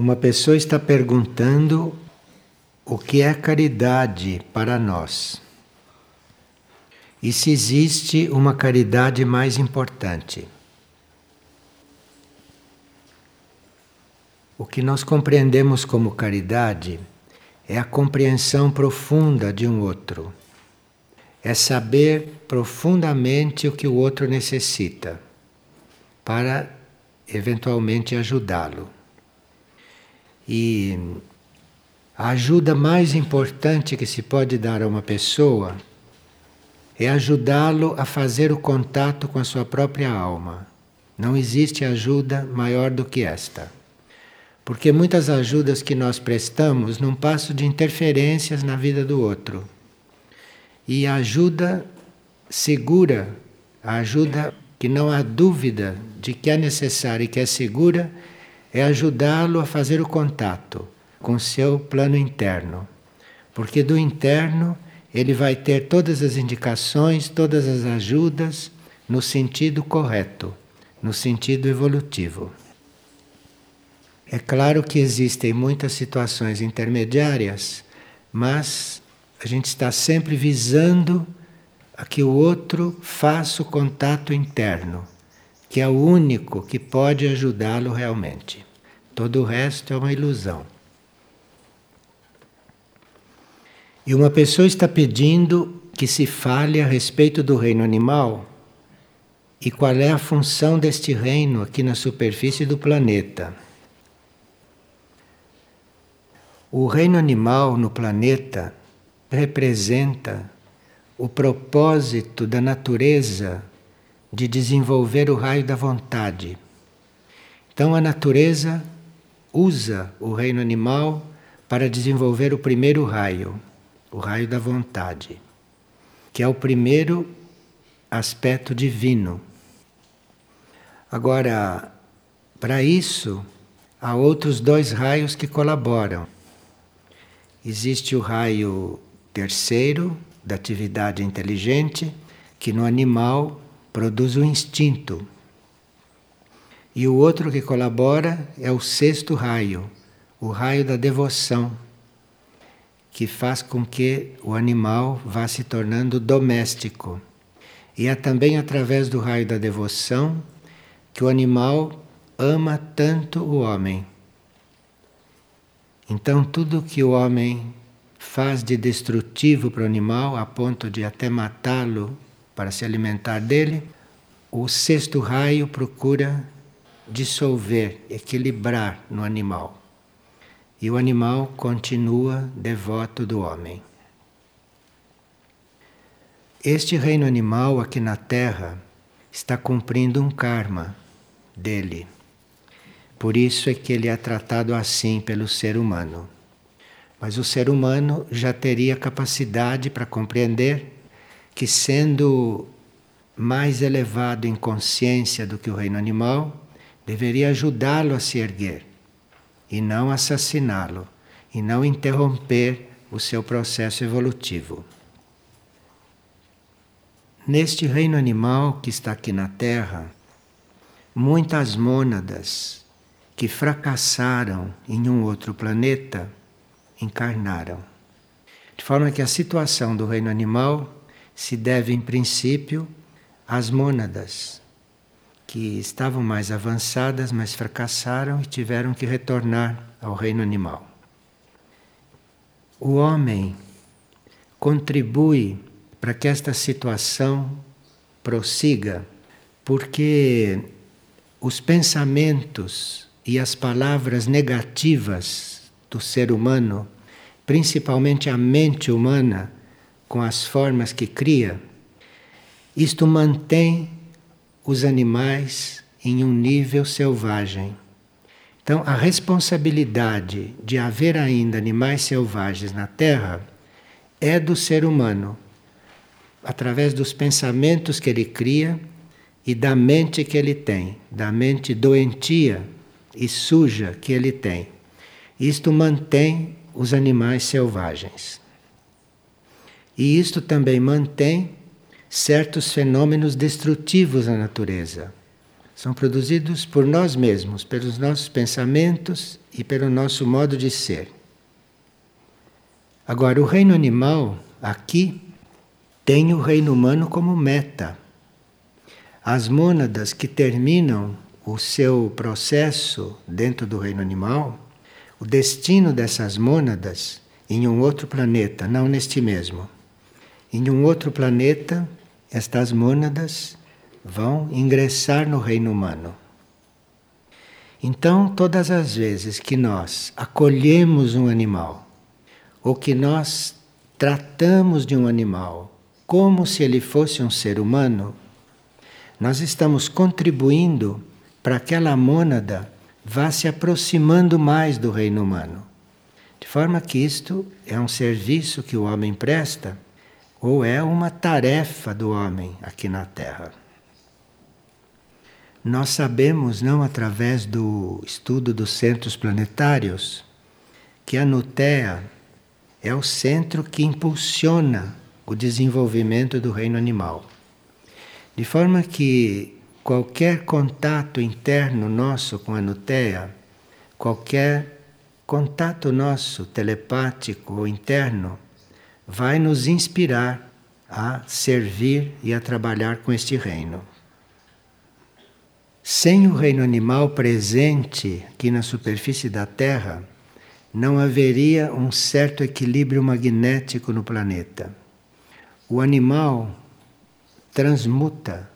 Uma pessoa está perguntando o que é caridade para nós e se existe uma caridade mais importante. O que nós compreendemos como caridade é a compreensão profunda de um outro, é saber profundamente o que o outro necessita para eventualmente ajudá-lo. E a ajuda mais importante que se pode dar a uma pessoa é ajudá-lo a fazer o contato com a sua própria alma. Não existe ajuda maior do que esta. Porque muitas ajudas que nós prestamos não passam de interferências na vida do outro. E a ajuda segura, a ajuda que não há dúvida de que é necessária e que é segura, é ajudá-lo a fazer o contato com o seu plano interno. Porque do interno ele vai ter todas as indicações, todas as ajudas no sentido correto, no sentido evolutivo. É claro que existem muitas situações intermediárias, mas a gente está sempre visando a que o outro faça o contato interno, que é o único que pode ajudá-lo realmente. Todo o resto é uma ilusão. E uma pessoa está pedindo que se fale a respeito do reino animal e qual é a função deste reino aqui na superfície do planeta. O reino animal no planeta representa o propósito da natureza de desenvolver o raio da vontade. Então a natureza usa o reino animal para desenvolver o primeiro raio, o raio da vontade, que é o primeiro aspecto divino. Agora, para isso, há outros dois raios que colaboram. Existe o raio terceiro, da atividade inteligente, que no animal produz o instinto. E o outro que colabora é o sexto raio, o raio da devoção, que faz com que o animal vá se tornando doméstico. E é também através do raio da devoção que o animal ama tanto o homem. Então, tudo que o homem faz de destrutivo para o animal, a ponto de até matá-lo para se alimentar dele, o sexto raio procura dissolver, equilibrar no animal. E o animal continua devoto do homem. Este reino animal aqui na Terra está cumprindo um karma dele. Por isso é que ele é tratado assim pelo ser humano. Mas o ser humano já teria capacidade para compreender que, sendo mais elevado em consciência do que o reino animal, deveria ajudá-lo a se erguer e não assassiná-lo, e não interromper o seu processo evolutivo. Neste reino animal que está aqui na Terra, muitas mônadas que fracassaram em um outro planeta encarnaram. De forma que a situação do reino animal se deve, em princípio, às mônadas, que estavam mais avançadas, mas fracassaram e tiveram que retornar ao reino animal. O homem contribui para que esta situação prossiga, porque os pensamentos e as palavras negativas do ser humano, principalmente a mente humana, com as formas que cria, isto mantém os animais em um nível selvagem. Então, a responsabilidade de haver ainda animais selvagens na Terra é do ser humano, através dos pensamentos que ele cria e da mente que ele tem, da mente doentia e suja que ele tem. Isto mantém os animais selvagens. E isto também mantém certos fenômenos destrutivos na natureza. São produzidos por nós mesmos, pelos nossos pensamentos e pelo nosso modo de ser. Agora, o reino animal, aqui, tem o reino humano como meta. As mônadas que terminam o seu processo dentro do reino animal, o destino dessas mônadas em um outro planeta, não neste mesmo. Em um outro planeta, estas mônadas vão ingressar no reino humano. Então, todas as vezes que nós acolhemos um animal, ou que nós tratamos de um animal como se ele fosse um ser humano, nós estamos contribuindo para que aquela mônada vá se aproximando mais do reino humano. De forma que isto é um serviço que o homem presta, ou é uma tarefa do homem aqui na Terra. Nós sabemos, não através do estudo dos centros planetários, que a Nutea é o centro que impulsiona o desenvolvimento do reino animal. De forma que qualquer contato interno nosso com a Nutea, qualquer contato nosso telepático ou interno, vai nos inspirar a servir e a trabalhar com este reino. Sem o reino animal presente aqui na superfície da Terra, não haveria um certo equilíbrio magnético no planeta. O animal transmuta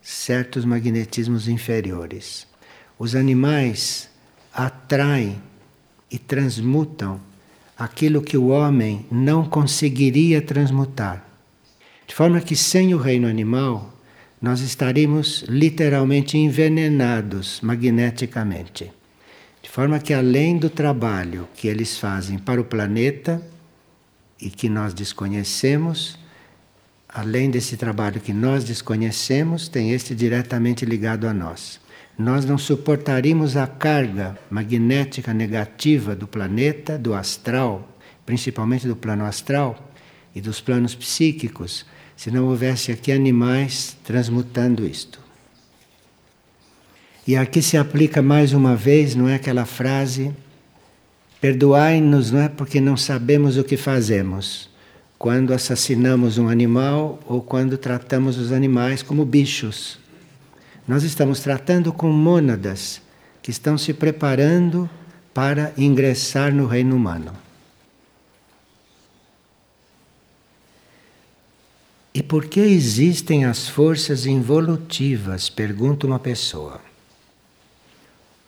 certos magnetismos inferiores. Os animais atraem e transmutam aquilo que o homem não conseguiria transmutar. De forma que sem o reino animal, nós estaríamos literalmente envenenados magneticamente. De forma que, além do trabalho que eles fazem para o planeta e que nós desconhecemos, além desse trabalho que nós desconhecemos, tem este diretamente ligado a nós. Nós não suportaríamos a carga magnética negativa do planeta, do astral, principalmente do plano astral e dos planos psíquicos, se não houvesse aqui animais transmutando isto. E aqui se aplica mais uma vez, não é aquela frase: perdoai-nos, não é porque não sabemos o que fazemos, quando assassinamos um animal ou quando tratamos os animais como bichos. Nós estamos tratando com mônadas que estão se preparando para ingressar no reino humano. E por que existem as forças involutivas? Pergunta uma pessoa.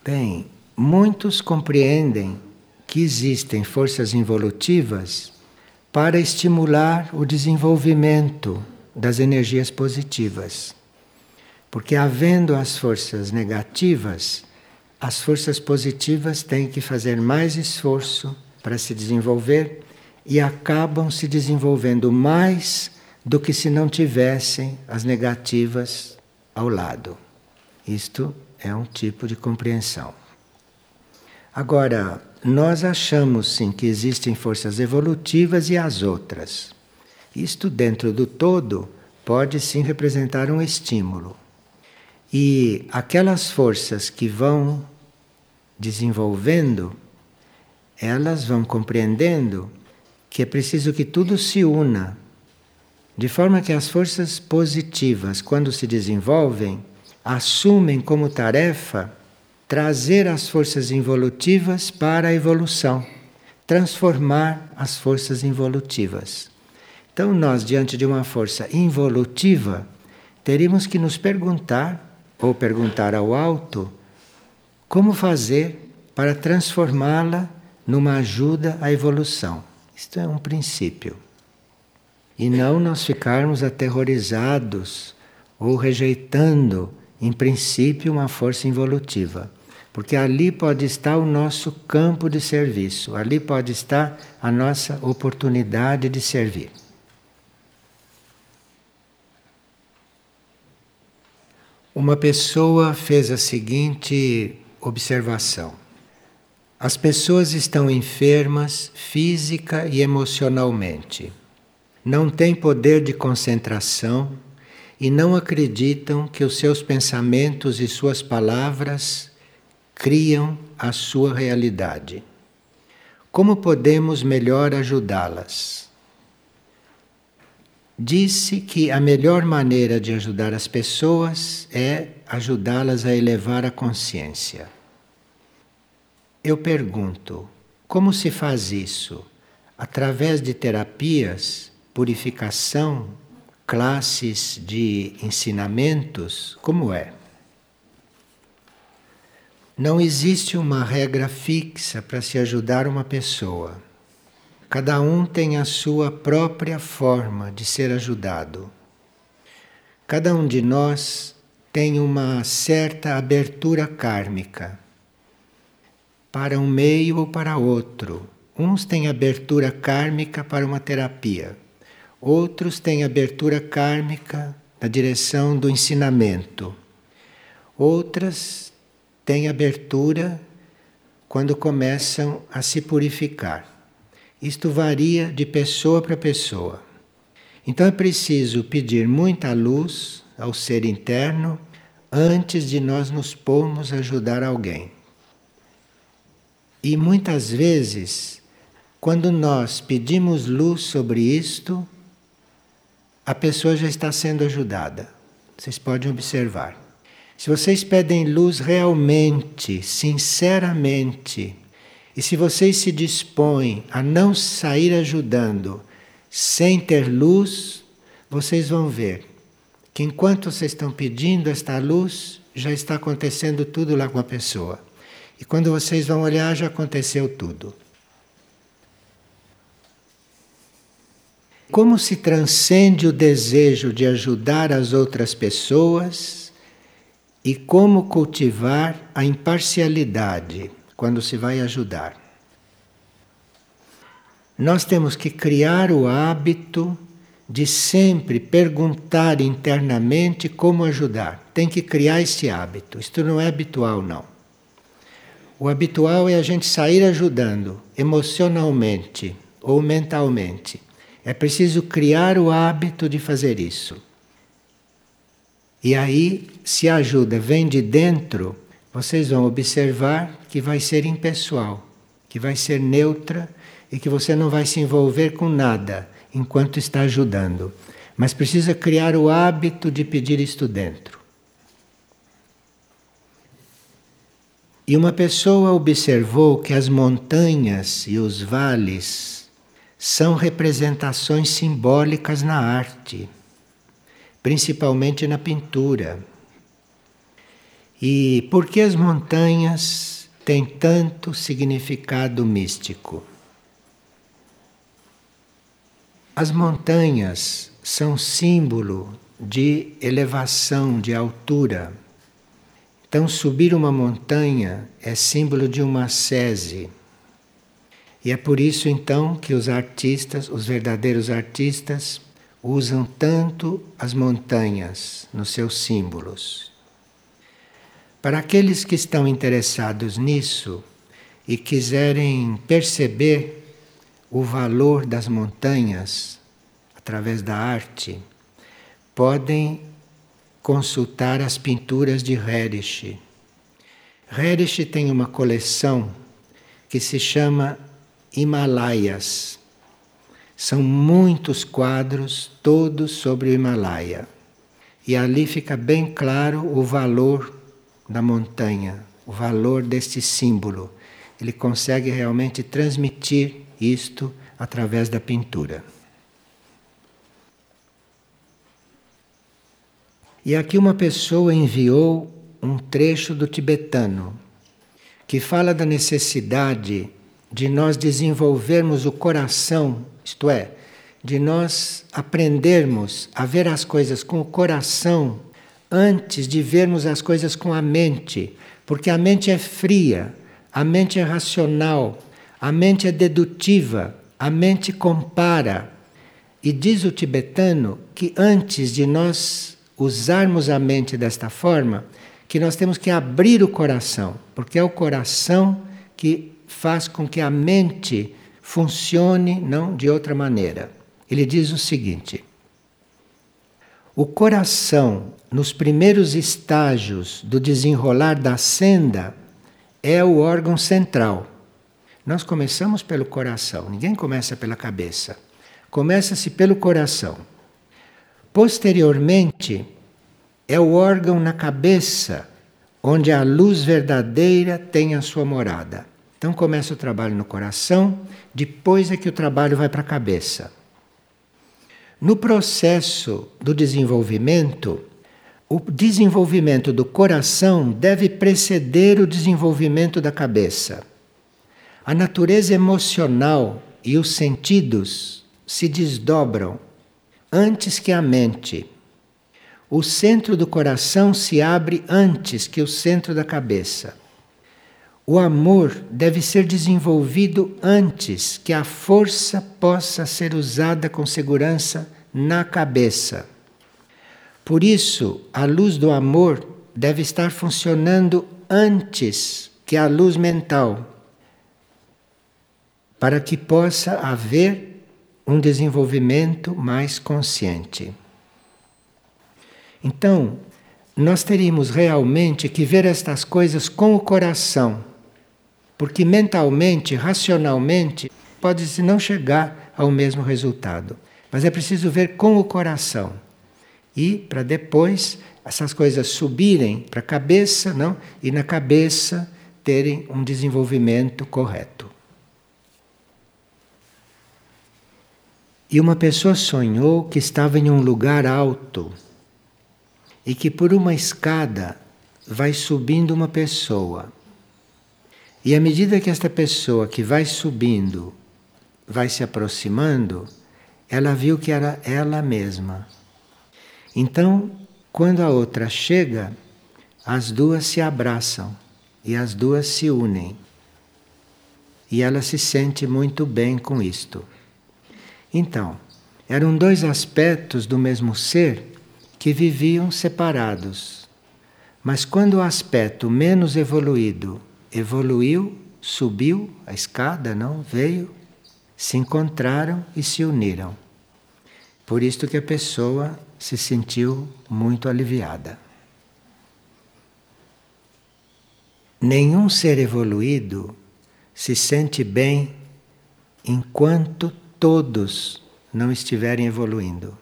Bem, muitos compreendem que existem forças involutivas para estimular o desenvolvimento das energias positivas. Porque havendo as forças negativas, as forças positivas têm que fazer mais esforço para se desenvolver e acabam se desenvolvendo mais do que se não tivessem as negativas ao lado. Isto é um tipo de compreensão. Agora, nós achamos sim que existem forças evolutivas e as outras. Isto, dentro do todo, pode sim representar um estímulo. E aquelas forças que vão desenvolvendo, elas vão compreendendo que é preciso que tudo se una, de forma que as forças positivas, quando se desenvolvem, assumem como tarefa trazer as forças involutivas para a evolução, transformar as forças involutivas. Então, nós, diante de uma força involutiva, teríamos que nos perguntar, ou perguntar ao alto, como fazer para transformá-la numa ajuda à evolução. Isto é um princípio. E não nós ficarmos aterrorizados ou rejeitando em princípio, uma força involutiva. Porque ali pode estar o nosso campo de serviço, ali pode estar a nossa oportunidade de servir. Uma pessoa fez a seguinte observação: as pessoas estão enfermas física e emocionalmente, não têm poder de concentração e não acreditam que os seus pensamentos e suas palavras criam a sua realidade. Como podemos melhor ajudá-las? Disse que a melhor maneira de ajudar as pessoas é ajudá-las a elevar a consciência. Eu pergunto, como se faz isso? Através de terapias, purificação, classes de ensinamentos? Como é? Não existe uma regra fixa para se ajudar uma pessoa. Cada um tem a sua própria forma de ser ajudado. Cada um de nós tem uma certa abertura kármica para um meio ou para outro. Uns têm abertura kármica para uma terapia, outros têm abertura kármica na direção do ensinamento, outras têm abertura quando começam a se purificar. Isto varia de pessoa para pessoa. Então é preciso pedir muita luz ao ser interno antes de nós nos pormos a ajudar alguém. E muitas vezes, quando nós pedimos luz sobre isto, a pessoa já está sendo ajudada. Vocês podem observar. Se vocês pedem luz realmente, sinceramente, e se vocês se dispõem a não sair ajudando sem ter luz, vocês vão ver que enquanto vocês estão pedindo esta luz, já está acontecendo tudo lá com a pessoa. E quando vocês vão olhar, já aconteceu tudo. Como se transcende o desejo de ajudar as outras pessoas e como cultivar a imparcialidade quando se vai ajudar. Nós temos que criar o hábito de sempre perguntar internamente como ajudar. Tem que criar esse hábito. Isto não é habitual, não. O habitual é a gente sair ajudando emocionalmente ou mentalmente. É preciso criar o hábito de fazer isso. E aí, se a ajuda vem de dentro, vocês vão observar que vai ser impessoal, que vai ser neutra e que você não vai se envolver com nada enquanto está ajudando. Mas precisa criar o hábito de pedir isto dentro. E uma pessoa observou que as montanhas e os vales são representações simbólicas na arte, principalmente na pintura. E por que as montanhas têm tanto significado místico? As montanhas são símbolo de elevação, de altura. Então, subir uma montanha é símbolo de uma sese. E é por isso então que os artistas, os verdadeiros artistas, usam tanto as montanhas nos seus símbolos. Para aqueles que estão interessados nisso e quiserem perceber o valor das montanhas através da arte, podem consultar as pinturas de Herish. Herish tem uma coleção que se chama Himalaias. São muitos quadros, todos sobre o Himalaia. E ali fica bem claro o valor da montanha, o valor deste símbolo. Ele consegue realmente transmitir isto através da pintura. E aqui uma pessoa enviou um trecho do tibetano que fala da necessidade de nós desenvolvermos o coração, isto é, de nós aprendermos a ver as coisas com o coração antes de vermos as coisas com a mente, porque a mente é fria, a mente é racional, a mente é dedutiva, a mente compara. E diz o tibetano que antes de nós usarmos a mente desta forma, que nós temos que abrir o coração, porque é o coração que faz com que a mente funcione não de outra maneira. Ele diz o seguinte: O coração, nos primeiros estágios do desenrolar da senda, é o órgão central. Nós começamos pelo coração, ninguém começa pela cabeça. Começa-se pelo coração. Posteriormente, é o órgão na cabeça onde a luz verdadeira tem a sua morada. Então começa o trabalho no coração, depois é que o trabalho vai para a cabeça. No processo do desenvolvimento, o desenvolvimento do coração deve preceder o desenvolvimento da cabeça. A natureza emocional e os sentidos se desdobram antes que a mente. O centro do coração se abre antes que o centro da cabeça. O amor deve ser desenvolvido antes que a força possa ser usada com segurança na cabeça. Por isso, a luz do amor deve estar funcionando antes que a luz mental, para que possa haver um desenvolvimento mais consciente. Então, nós teríamos realmente que ver estas coisas com o coração, porque mentalmente, racionalmente, pode-se não chegar ao mesmo resultado, mas é preciso ver com o coração. E para depois essas coisas subirem para a cabeça, não? E na cabeça terem um desenvolvimento correto. E uma pessoa sonhou que estava em um lugar alto e que por uma escada vai subindo uma pessoa. E à medida que esta pessoa que vai subindo vai se aproximando, ela viu que era ela mesma. Então, quando a outra chega, as duas se abraçam e as duas se unem. E ela se sente muito bem com isto. Então, eram dois aspectos do mesmo ser que viviam separados. Mas quando o aspecto menos evoluído evoluiu, subiu a escada, não veio, se encontraram e se uniram. Por isto que a pessoa se sentiu muito aliviada. Nenhum ser evoluído se sente bem enquanto todos não estiverem evoluindo.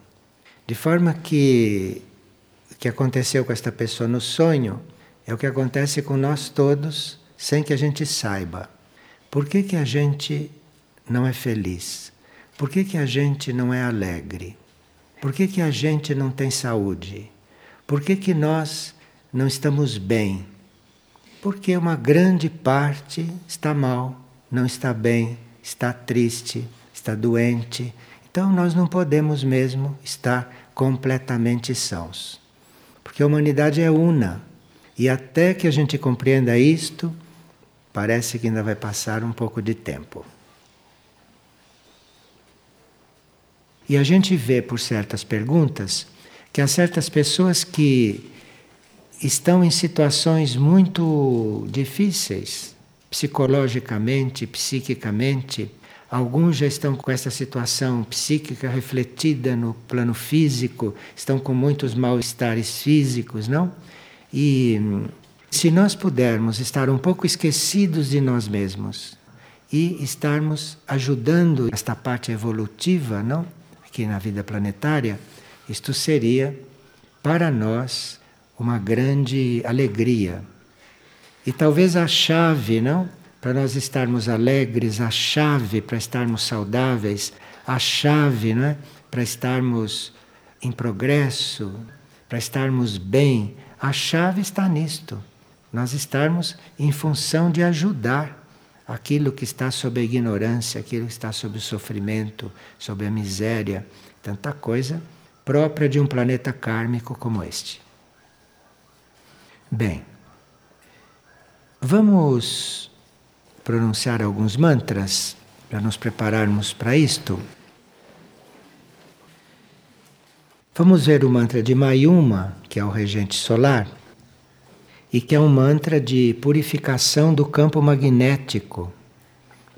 De forma que o que aconteceu com esta pessoa no sonho é o que acontece com nós todos sem que a gente saiba. Por que, que a gente não é feliz? Por que, que a gente não é alegre? Por que, que a gente não tem saúde? Por que, que nós não estamos bem? Porque uma grande parte está mal, não está bem, está triste, está doente, então nós não podemos mesmo estar completamente sãos. Porque a humanidade é una. E até que a gente compreenda isto, parece que ainda vai passar um pouco de tempo. E a gente vê por certas perguntas que há certas pessoas que estão em situações muito difíceis, psicologicamente, psiquicamente, Alguns já estão com essa situação psíquica refletida no plano físico, estão com muitos mal-estares físicos, não? E se nós pudermos estar um pouco esquecidos de nós mesmos e estarmos ajudando esta parte evolutiva, não? Aqui na vida planetária, isto seria para nós uma grande alegria. E talvez a chave, não? para nós estarmos alegres, a chave para estarmos saudáveis, a chave né, para estarmos em progresso, para estarmos bem, a chave está nisto. Nós estarmos em função de ajudar aquilo que está sob a ignorância, aquilo que está sob o sofrimento, sob a miséria, tanta coisa própria de um planeta kármico como este. Bem, vamos pronunciar alguns mantras para nos prepararmos para isto. Vamos ver o mantra de Mayuma, que é o regente solar, e que é um mantra de purificação do campo magnético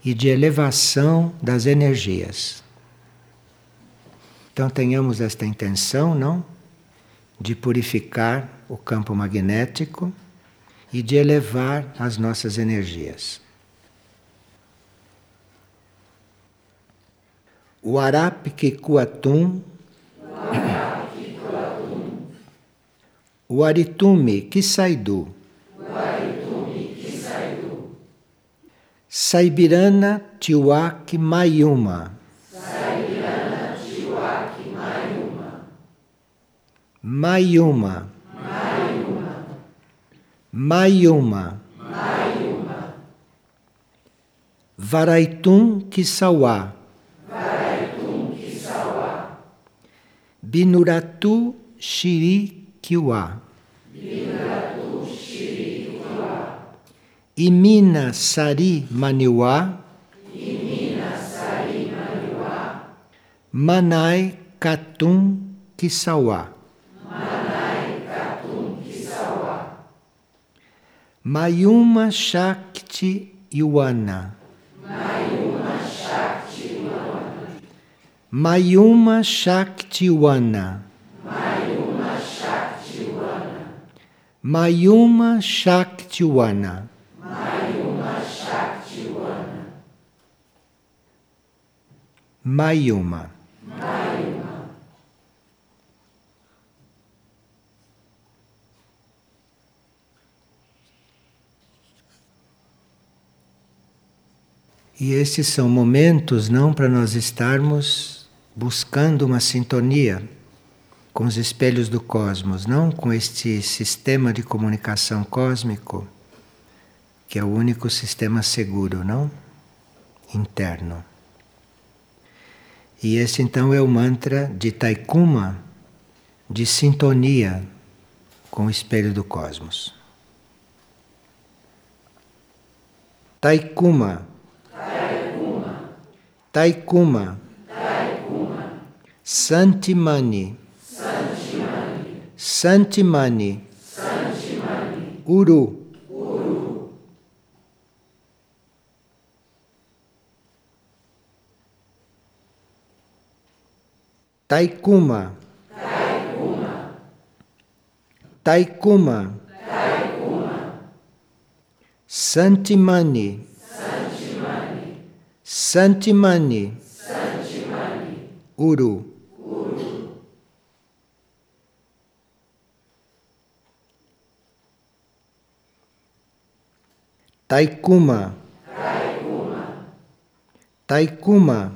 e de elevação das energias. Então tenhamos esta intenção, não? de purificar o campo magnético e de elevar as nossas energias. O Arapikikuatum, o Aritume Kisaidu, Saibirana Tiwak Mayuma. Saibirana Tiwak Mayuma. Mayuma. Mayuma. Mayuma. Varaitum Kisawa. Varaitum Kisawa. Binuratu Shiri Kiwa. Imina Sari Maniwa. Manai Katum Kisawa. Mayuma Shakti Yuana. Mayuma Shakti Yuana. Mayuma Shakti Yuana. Mayuma Shakti Yuana. Mayuma Shakti Yuana. Mayuma. E esses são momentos não para nós estarmos buscando uma sintonia com os espelhos do cosmos, não com este sistema de comunicação cósmico, que é o único sistema seguro, não? Interno. E esse então é o mantra de Taikuma, de sintonia com o espelho do cosmos. Taikuma Taikuma. Taikuma. Santimani. Santimani. Santimani. Santimani. Uru. Uru. Taikuma. Taikuma. Taikuma. Santimani. Santimani. Santimani. Uru. Uru. Taikuma. Taikuma.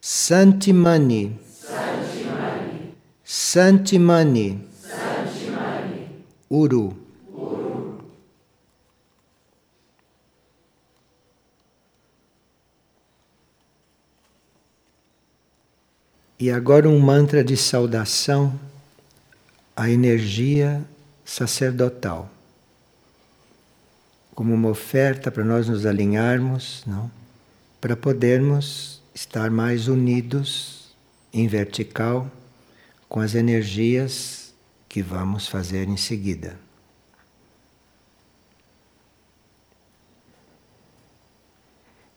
Santimani. Santimani. Santimani. Uru. E agora um mantra de saudação à energia sacerdotal. Como uma oferta para nós nos alinharmos, não? Para podermos estar mais unidos em vertical com as energias que vamos fazer em seguida.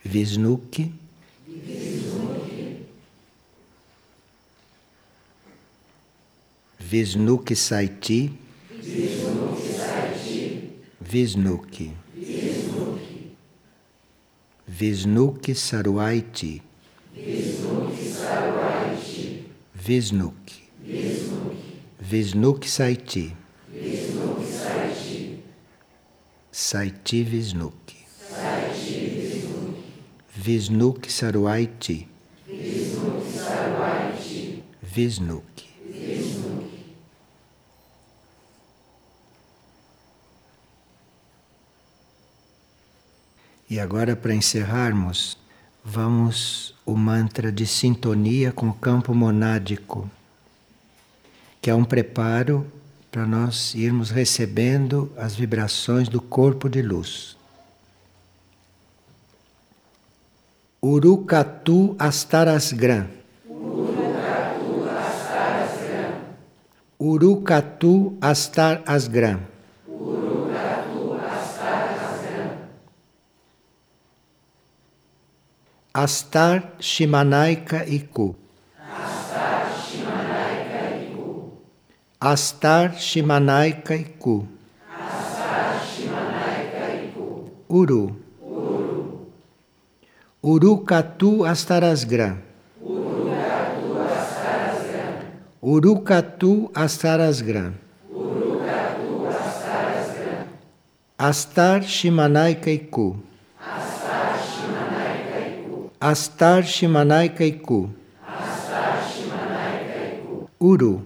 Visnuki. Visnuki Saiti. Visnuki Saiti. Visnuki. Visnuki. Visnuki Saruaiti. Visnuki Saruaiti. Visnuki. Visnuki. Visnuki Saiti. Visnuki Saiti. Saiti Visnuki. Saiti Visnuki. Visnuki Saruaiti. Visnuki Saruaiti. Visnuki. E agora, para encerrarmos, vamos o mantra de sintonia com o campo monádico, que é um preparo para nós irmos recebendo as vibrações do corpo de luz. Urukatu Astarasgram. Urukatu Astarasgram. Urukatu Astarasgram. Astar Shimanaika Iku. Astar Shimanaika Iku. Astar Shimanaika Iku. Astar Shimanaika Iku. Uru. Uru. Urucatu Astarasgra. Urucatu Astarasgra. Urucatu Astarasgra. Urucatu Astarasgra. Astar Shimanaika Iku. Astar Shimanai Kaiku. Astar Shimanai Kaiku. Uru.